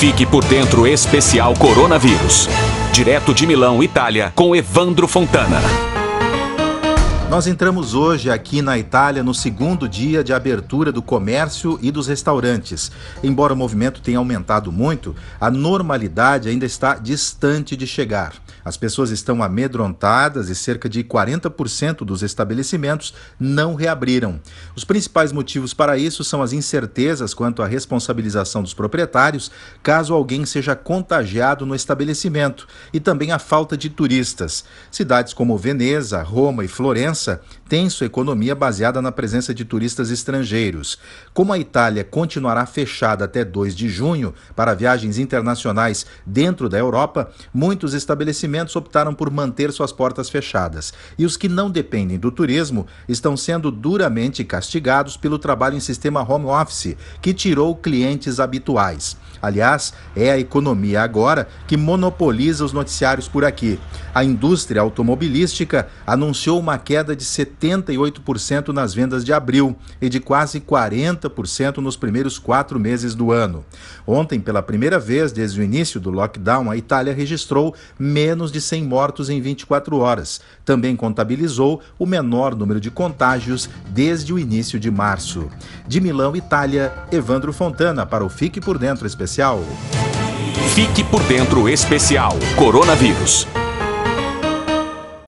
Fique por dentro especial Coronavírus. Direto de Milão, Itália, com Evandro Fontana. Nós entramos hoje aqui na Itália no segundo dia de abertura do comércio e dos restaurantes. Embora o movimento tenha aumentado muito, a normalidade ainda está distante de chegar. As pessoas estão amedrontadas e cerca de 40% dos estabelecimentos não reabriram. Os principais motivos para isso são as incertezas quanto à responsabilização dos proprietários caso alguém seja contagiado no estabelecimento e também a falta de turistas. Cidades como Veneza, Roma e Florença têm sua economia baseada na presença de turistas estrangeiros. Como a Itália continuará fechada até 2 de junho para viagens internacionais dentro da Europa, muitos estabelecimentos estabelecimentos optaram por manter suas portas fechadas, e os que não dependem do turismo estão sendo duramente castigados pelo trabalho em sistema home office, que tirou clientes habituais. Aliás, é a economia agora que monopoliza os noticiários por aqui. A indústria automobilística anunciou uma queda de 78% nas vendas de abril e de quase 40% nos primeiros quatro meses do ano. Ontem, pela primeira vez desde o início do lockdown, a Itália registrou menos de 100 mortos em 24 horas. Também contabilizou o menor número de contágios desde o início de março. De Milão, Itália, Evandro Fontana para o Fique por Dentro Especial. Fique por Dentro Especial Coronavírus.